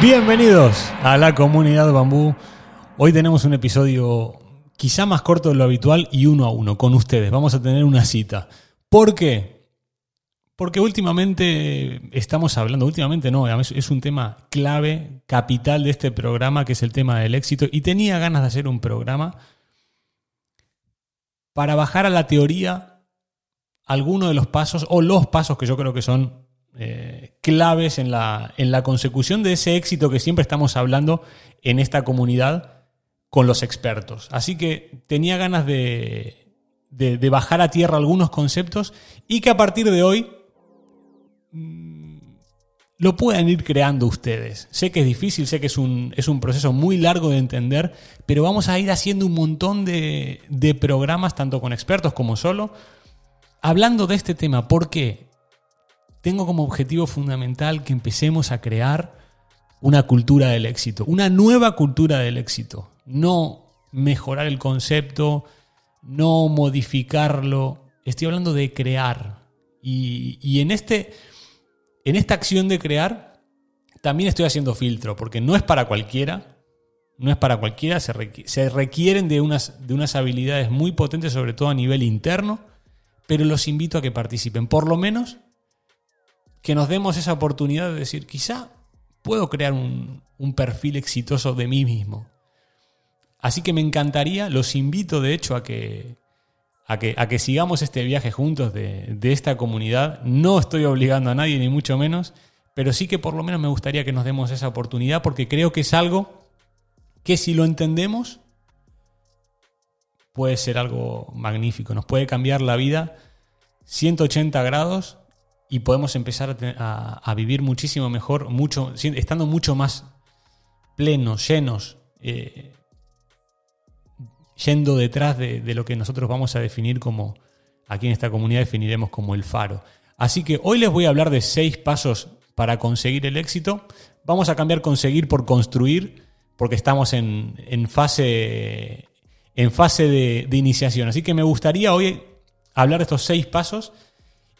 Bienvenidos a la comunidad Bambú. Hoy tenemos un episodio quizá más corto de lo habitual y uno a uno con ustedes. Vamos a tener una cita. ¿Por qué? Porque últimamente estamos hablando, últimamente no, es un tema clave, capital de este programa, que es el tema del éxito, y tenía ganas de hacer un programa para bajar a la teoría algunos de los pasos, o los pasos que yo creo que son eh, claves en la, en la consecución de ese éxito que siempre estamos hablando en esta comunidad con los expertos. Así que tenía ganas de, de, bajar a tierra algunos conceptos y que a partir de hoy mm, lo puedan ir creando ustedes. Sé que es difícil, sé que es un, es un proceso muy largo de entender, pero vamos a ir haciendo un montón de, de programas, tanto con expertos como solo, hablando de este tema. ¿Por qué? Tengo como objetivo fundamental que empecemos a crear una cultura del éxito, una nueva cultura del éxito. No mejorar el concepto, no modificarlo. Estoy hablando de crear. Y, en, este, en esta acción de crear, también estoy haciendo filtro, porque no es para cualquiera. No es para cualquiera, se, se requieren de unas, de unas habilidades muy potentes, sobre todo a nivel interno, pero los invito a que participen, por lo menos que nos demos esa oportunidad de decir, quizá puedo crear un, perfil exitoso de mí mismo. Así que me encantaría, los invito de hecho a que, a que, a que sigamos este viaje juntos de, de, esta comunidad. No estoy obligando a nadie, ni mucho menos, pero sí que por lo menos me gustaría que nos demos esa oportunidad porque creo que es algo que si lo entendemos puede ser algo magnífico, nos puede cambiar la vida 180 grados y podemos empezar a, vivir muchísimo mejor, mucho, estando mucho más plenos, llenos, eh, yendo detrás de, de, lo que nosotros vamos a definir como, aquí en esta comunidad definiremos como el faro. Así que hoy les voy a hablar de seis pasos para conseguir el éxito. Vamos a cambiar conseguir por construir, porque estamos en, en fase, en fase de, de iniciación. Así que me gustaría hoy hablar de estos seis pasos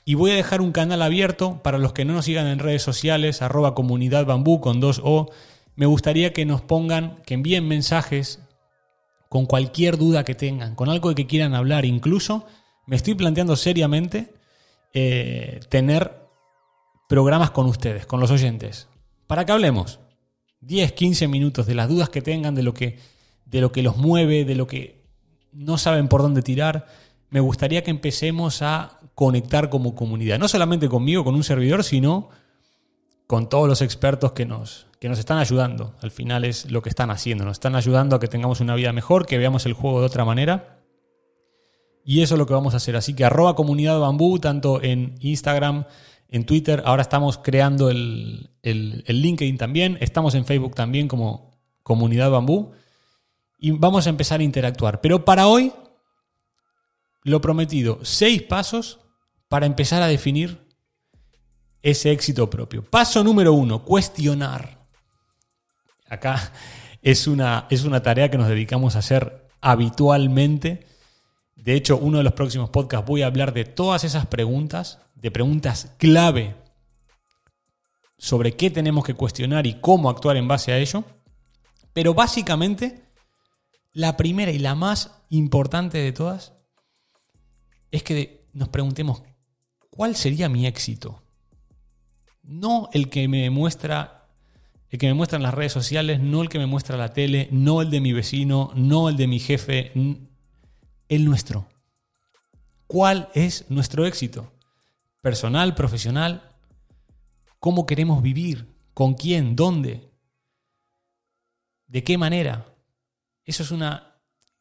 y voy a dejar un canal abierto para los que no nos sigan en redes sociales, arroba comunidad bambú con dos O. Me gustaría que nos pongan, que envíen mensajes con cualquier duda que tengan, con algo de que quieran hablar. Incluso me estoy planteando seriamente eh, tener programas con ustedes, con los oyentes, para que hablemos 10, 15 minutos de las dudas que tengan, de lo que, de lo que los mueve, de lo que no saben por dónde tirar. Me gustaría que empecemos a conectar como comunidad. No solamente conmigo, con un servidor, sino con todos los expertos que nos, que nos están ayudando. Al final es lo que están haciendo. Nos están ayudando a que tengamos una vida mejor, que veamos el juego de otra manera. Y eso es lo que vamos a hacer. Así que arroba comunidad bambú, tanto en Instagram, en Twitter. Ahora estamos creando el, el, el LinkedIn también. Estamos en Facebook también como comunidad bambú. Y vamos a empezar a interactuar. Pero para hoy, lo prometido, seis pasos para empezar a definir ese éxito propio. Paso número uno, cuestionar. Acá es una, es una tarea que nos dedicamos a hacer habitualmente. De hecho, uno de los próximos podcasts voy a hablar de todas esas preguntas, de preguntas clave sobre qué tenemos que cuestionar y cómo actuar en base a ello. Pero básicamente, la primera y la más importante de todas es que nos preguntemos ¿cuál sería mi éxito? No el que me muestra, el que me muestra en las redes sociales, no el que me muestra la tele, no el de mi vecino, no el de mi jefe, el nuestro. ¿Cuál es nuestro éxito? Personal, profesional. ¿Cómo queremos vivir? ¿Con quién? ¿Dónde? ¿De qué manera? Eso es una...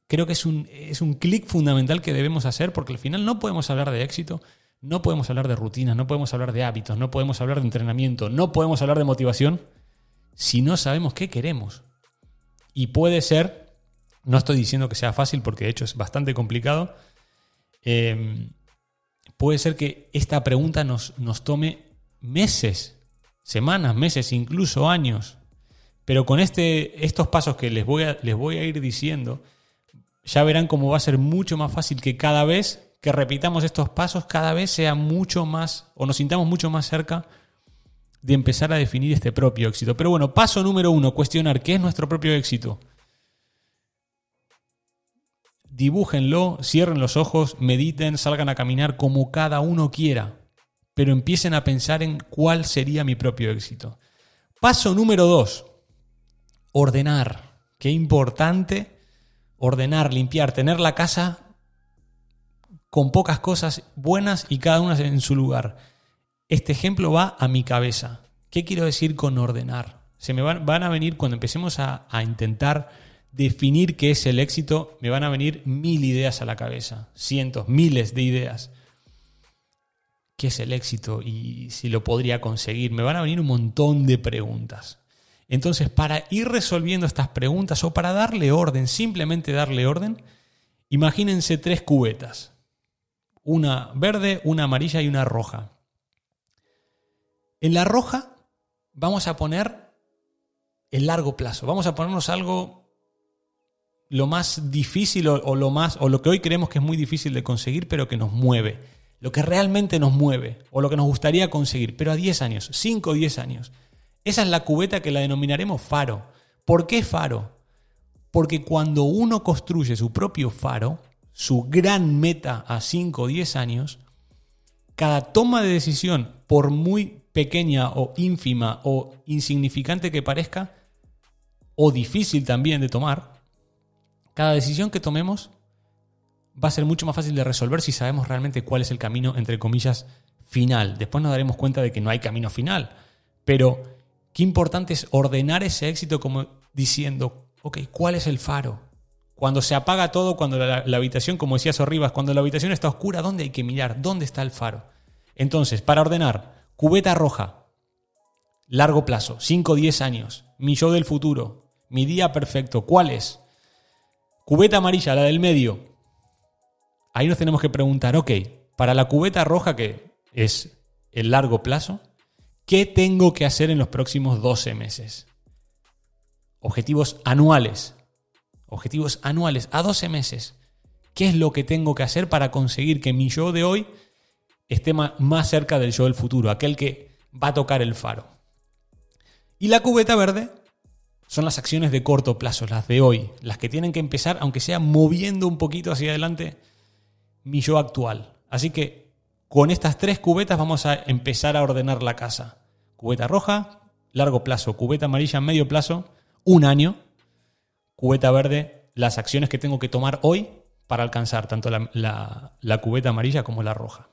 Creo que es un, es un clic fundamental que debemos hacer porque al final no podemos hablar de éxito, no podemos hablar de rutinas, no podemos hablar de hábitos, no podemos hablar de entrenamiento, no podemos hablar de motivación si no sabemos qué queremos. Y puede ser, no estoy diciendo que sea fácil porque de hecho es bastante complicado, em, puede ser que esta pregunta nos, nos tome meses, semanas, meses, incluso años. Pero con este, estos pasos que les voy, les voy a ir diciendo, ya verán cómo va a ser mucho más fácil que cada vez que repitamos estos pasos, cada vez sea mucho más, o nos sintamos mucho más cerca de empezar a definir este propio éxito. Pero bueno, paso número uno, cuestionar qué es nuestro propio éxito. Dibújenlo, cierren los ojos, mediten, salgan a caminar como cada uno quiera, pero empiecen a pensar en cuál sería mi propio éxito. Paso número dos, ordenar. Qué importante ordenar, limpiar, tener la casa con pocas cosas buenas y cada una en su lugar. Este ejemplo va a mi cabeza. ¿Qué quiero decir con ordenar? Se me van, a venir, cuando empecemos a, intentar definir qué es el éxito, me van a venir mil ideas a la cabeza, cientos, miles de ideas. ¿Qué es el éxito y si lo podría conseguir? Me van a venir un montón de preguntas. Entonces, para ir resolviendo estas preguntas o para darle orden, simplemente darle orden, imagínense tres cubetas. Una verde, una amarilla y una roja. En la roja vamos a poner el largo plazo. Vamos a ponernos algo lo más difícil o, lo más o lo que hoy creemos que es muy difícil de conseguir, pero que nos mueve. Lo que realmente nos mueve o lo que nos gustaría conseguir, pero a 10 años, 5 o 10 años. Esa es la cubeta que la denominaremos faro. ¿Por qué faro? Porque cuando uno construye su propio faro, su gran meta a 5 o 10 años, cada toma de decisión, por muy pequeña o ínfima o insignificante que parezca, o difícil también de tomar, cada decisión que tomemos va a ser mucho más fácil de resolver si sabemos realmente cuál es el camino, entre comillas, final. Después nos daremos cuenta de que no hay camino final. Pero qué importante es ordenar ese éxito como diciendo, ok, ¿cuál es el faro? Cuando se apaga todo, cuando la, habitación, como decía Sorribas, cuando la habitación está oscura, ¿dónde hay que mirar? ¿Dónde está el faro? Entonces, para ordenar, Cubeta roja. Largo plazo, 5 o 10 años. Mi yo del futuro. Mi día perfecto. ¿Cuál es? Cubeta amarilla, la del medio. Ahí nos tenemos que preguntar, ok, para la cubeta roja, que es el largo plazo, ¿qué tengo que hacer en los próximos 12 meses? Objetivos anuales. Objetivos anuales a 12 meses. ¿Qué es lo que tengo que hacer para conseguir que mi yo de hoy esté más cerca del yo del futuro, aquel que va a tocar el faro. Y la cubeta verde son las acciones de corto plazo, las de hoy, las que tienen que empezar, aunque sea moviendo un poquito hacia adelante mi yo actual. Así que con estas tres cubetas vamos a empezar a ordenar la casa. Cubeta roja, largo plazo, cubeta amarilla, medio plazo, un año, cubeta verde, las acciones que tengo que tomar hoy para alcanzar tanto la, cubeta amarilla como la roja.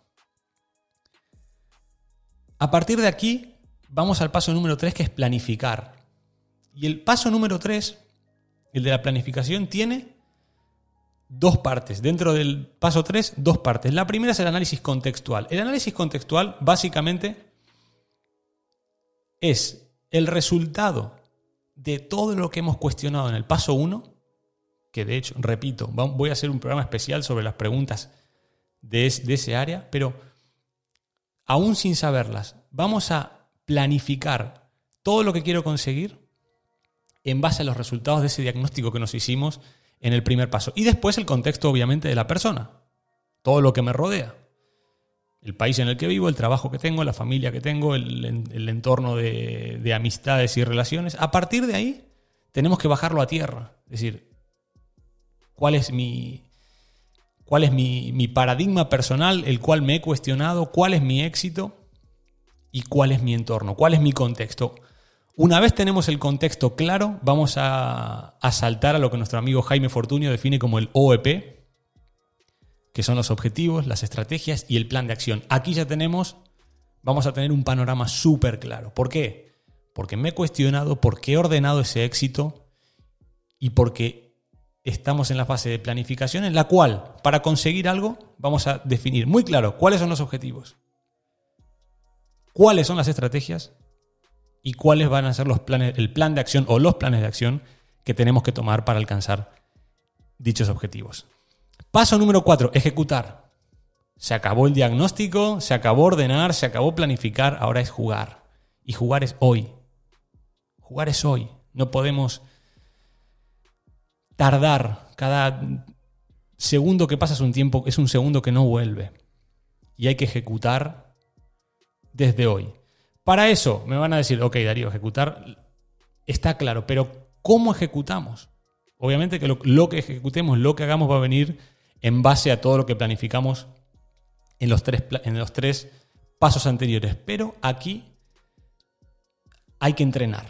A partir de aquí, vamos al paso número 3, que es planificar. Y el paso número 3, el de la planificación, tiene dos partes. Dentro del paso 3, dos partes. La primera es el análisis contextual. El análisis contextual, básicamente, es el resultado de todo lo que hemos cuestionado en el paso 1, que de hecho, repito, voy a hacer un programa especial sobre las preguntas de, ese área, pero aún sin saberlas, vamos a planificar todo lo que quiero conseguir en base a los resultados de ese diagnóstico que nos hicimos en el primer paso. Y después el contexto, obviamente, de la persona. Todo lo que me rodea. El país en el que vivo, el trabajo que tengo, la familia que tengo, el, entorno de, de amistades y relaciones. A partir de ahí, tenemos que bajarlo a tierra. Es decir, ¿cuál es mi, cuál es mi, paradigma personal, el cual me he cuestionado, cuál es mi éxito y cuál es mi entorno, cuál es mi contexto. Una vez tenemos el contexto claro, vamos a, saltar a lo que nuestro amigo Jaime Fortunio define como el OEP, que son los objetivos, las estrategias y el plan de acción. Aquí ya tenemos, vamos a tener un panorama súper claro. ¿Por qué? Porque me he cuestionado, porque he ordenado ese éxito y porque estamos en la fase de planificación en la cual, para conseguir algo, vamos a definir muy claro cuáles son los objetivos, cuáles son las estrategias y cuáles van a ser los planes, el plan de acción o los planes de acción que tenemos que tomar para alcanzar dichos objetivos. Paso número cuatro, ejecutar. Se acabó el diagnóstico, se acabó ordenar, se acabó planificar, ahora es jugar. Y jugar es hoy. Jugar es hoy. No podemos tardar. Cada segundo que pasa es un tiempo, es un segundo que no vuelve. Y hay que ejecutar desde hoy. Para eso me van a decir, ok Darío, ejecutar está claro, pero ¿cómo ejecutamos? Obviamente que lo, lo que ejecutemos, lo que hagamos va a venir en base a todo lo que planificamos en los tres, en los tres pasos anteriores. Pero aquí hay que entrenar.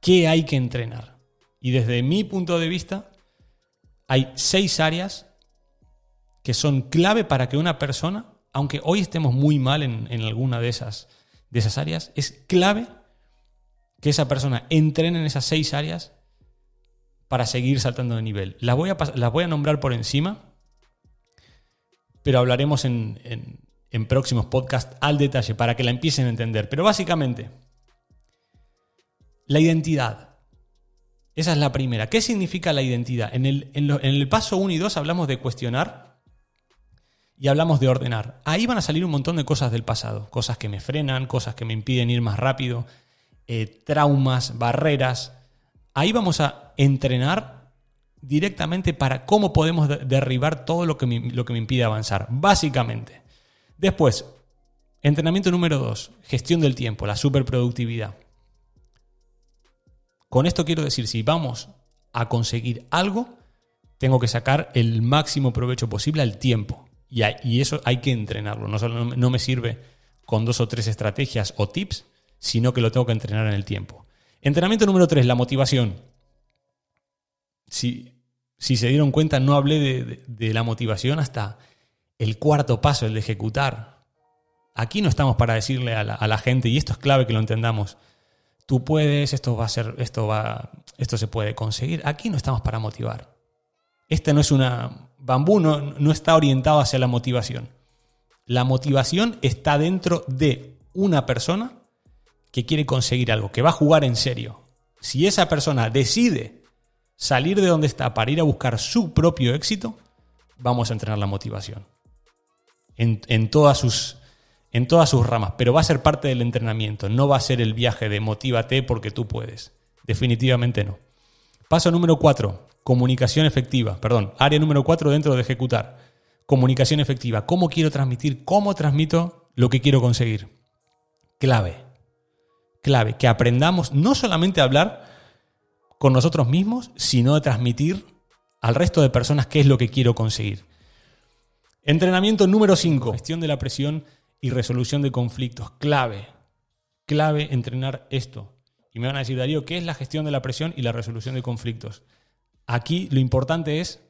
¿Qué hay que entrenar? Y desde mi punto de vista, hay seis áreas que son clave para que una persona, aunque hoy estemos muy mal en, alguna de esas, de esas áreas, es clave que esa persona entrene en esas seis áreas para seguir saltando de nivel. Las voy a, las voy a nombrar por encima, pero hablaremos en, en, próximos podcasts al detalle para que la empiecen a entender. Pero básicamente, la identidad. Esa es la primera. ¿Qué significa la identidad? En el, en el paso 1 y 2 hablamos de cuestionar y hablamos de ordenar. Ahí van a salir un montón de cosas del pasado. Cosas que me frenan, cosas que me impiden ir más rápido, eh, traumas, barreras. Ahí vamos a entrenar directamente para cómo podemos derribar todo lo que, me, lo que me impide avanzar, básicamente. Después, entrenamiento número 2, gestión del tiempo, la superproductividad. Con esto quiero decir, si vamos a conseguir algo, tengo que sacar el máximo provecho posible al tiempo. Y, eso hay que entrenarlo. No, solo, no me sirve con dos o tres estrategias o tips, sino que lo tengo que entrenar en el tiempo. Entrenamiento número 3, la motivación si, se dieron cuenta, no hablé de, la motivación hasta el cuarto paso, el de ejecutar. Aquí no estamos para decirle a la, gente, y esto es clave que lo entendamos, tú puedes, esto va a ser, esto va, esto se puede conseguir. Aquí no estamos para motivar. Este no es una. Bambú no, está orientado hacia la motivación. La motivación está dentro de una persona que quiere conseguir algo, que va a jugar en serio. Si esa persona decide salir de donde está para ir a buscar su propio éxito, vamos a entrenar la motivación. En, todas sus, en todas sus ramas, pero va a ser parte del entrenamiento, no va a ser el viaje de motívate porque tú puedes. Definitivamente no. Paso número 4, comunicación efectiva. Perdón, área número 4 dentro de ejecutar. Comunicación efectiva. ¿Cómo quiero transmitir? ¿Cómo transmito lo que quiero conseguir? Clave. Clave. Que aprendamos no solamente a hablar, con nosotros mismos, sino de transmitir al resto de personas qué es lo que quiero conseguir. Entrenamiento número 5, gestión de la presión y resolución de conflictos. Clave, clave entrenar esto. Y me van a decir, Darío, ¿qué es la gestión de la presión y la resolución de conflictos? Aquí lo importante es,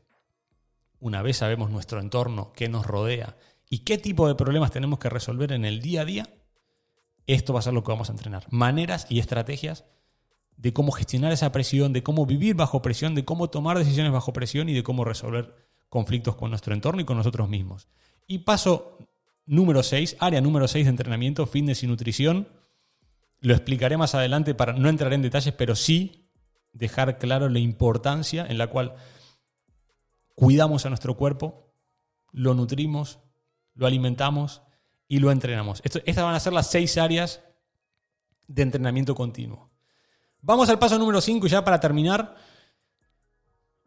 una vez sabemos nuestro entorno, qué nos rodea y qué tipo de problemas tenemos que resolver en el día a día, esto va a ser lo que vamos a entrenar. Maneras y estrategias de cómo gestionar esa presión, de cómo vivir bajo presión, de cómo tomar decisiones bajo presión y de cómo resolver conflictos con nuestro entorno y con nosotros mismos. Y paso número 6, área número 6 de entrenamiento, fitness y nutrición. Lo explicaré más adelante para no entrar en detalles, pero sí dejar claro la importancia en la cual cuidamos a nuestro cuerpo, lo nutrimos, lo alimentamos y lo entrenamos. estas van a ser las seis áreas de entrenamiento continuo. Vamos al paso número 5 ya para terminar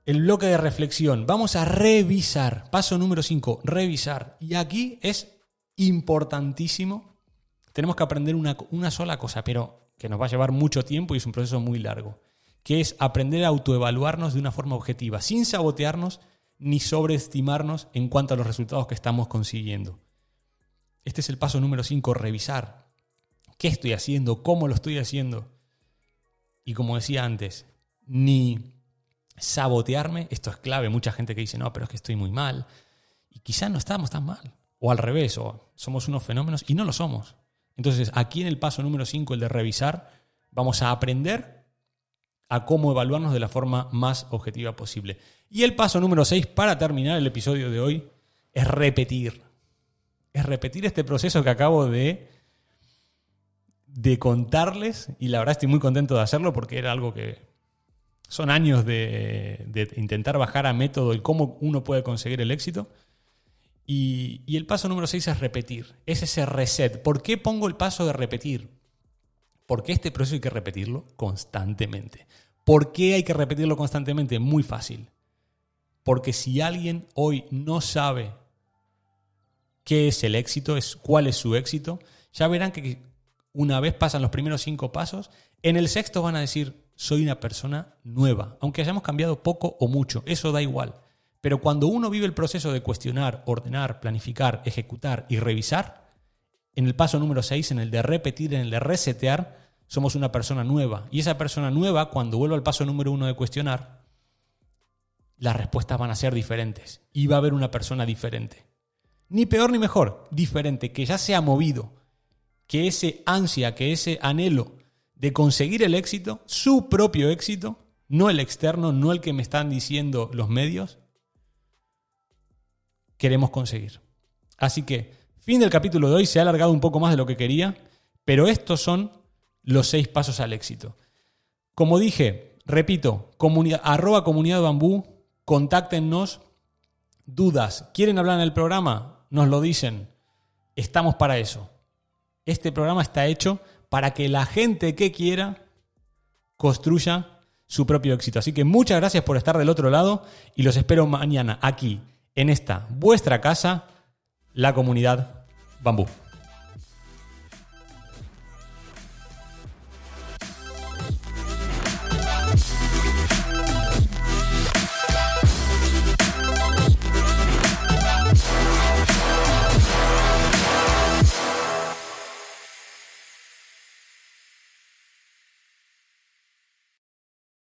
el bloque de reflexión. Vamos a revisar. Paso número 5, revisar. Y aquí es importantísimo. Tenemos que aprender una, sola cosa, pero que nos va a llevar mucho tiempo y es un proceso muy largo, que es aprender a autoevaluarnos de una forma objetiva, sin sabotearnos ni sobreestimarnos en cuanto a los resultados que estamos consiguiendo. Este es el paso número 5, revisar. ¿Qué estoy haciendo? ¿Cómo lo estoy haciendo? Y como decía antes, ni sabotearme. Esto es clave. Mucha gente que dice, no, pero es que estoy muy mal. Y quizás no estamos tan mal. O al revés, o somos unos fenómenos y no lo somos. Entonces, aquí en el paso número 5, el de revisar, vamos a aprender a cómo evaluarnos de la forma más objetiva posible. Y el paso número 6, para terminar el episodio de hoy, es repetir. Es repetir este proceso que acabo de, de contarles y la verdad estoy muy contento de hacerlo porque era algo que son años de, de intentar bajar a método el cómo uno puede conseguir el éxito. Y, el paso número 6 es repetir, es ese reset. ¿Por qué pongo el paso de repetir? Porque este proceso hay que repetirlo constantemente. ¿Por qué hay que repetirlo constantemente? Muy fácil. Porque si alguien hoy no sabe qué es el éxito, es cuál es su éxito, ya verán que una vez pasan los primeros cinco pasos, en el sexto van a decir, soy una persona nueva, aunque hayamos cambiado poco o mucho, eso da igual. Pero cuando uno vive el proceso de cuestionar, ordenar, planificar, ejecutar y revisar, en el paso número 6, en el de repetir, en el de resetear, somos una persona nueva. Y esa persona nueva, cuando vuelva al paso número 1 de cuestionar, las respuestas van a ser diferentes y va a haber una persona diferente. Ni peor ni mejor, diferente, que ya se ha movido, que ese ansia, que ese anhelo de conseguir el éxito, su propio éxito, no el externo, no el que me están diciendo los medios, queremos conseguir. Así que, fin del capítulo de hoy, se ha alargado un poco más de lo que quería, pero estos son los seis pasos al éxito. Como dije, repito, comunidad, arroba comunidad bambú, contáctenos, dudas, quieren hablar en el programa, nos lo dicen. Estamos para eso. Este programa está hecho para que la gente que quiera construya su propio éxito. Así que muchas gracias por estar del otro lado y los espero mañana aquí, en esta vuestra casa, la comunidad Bambú.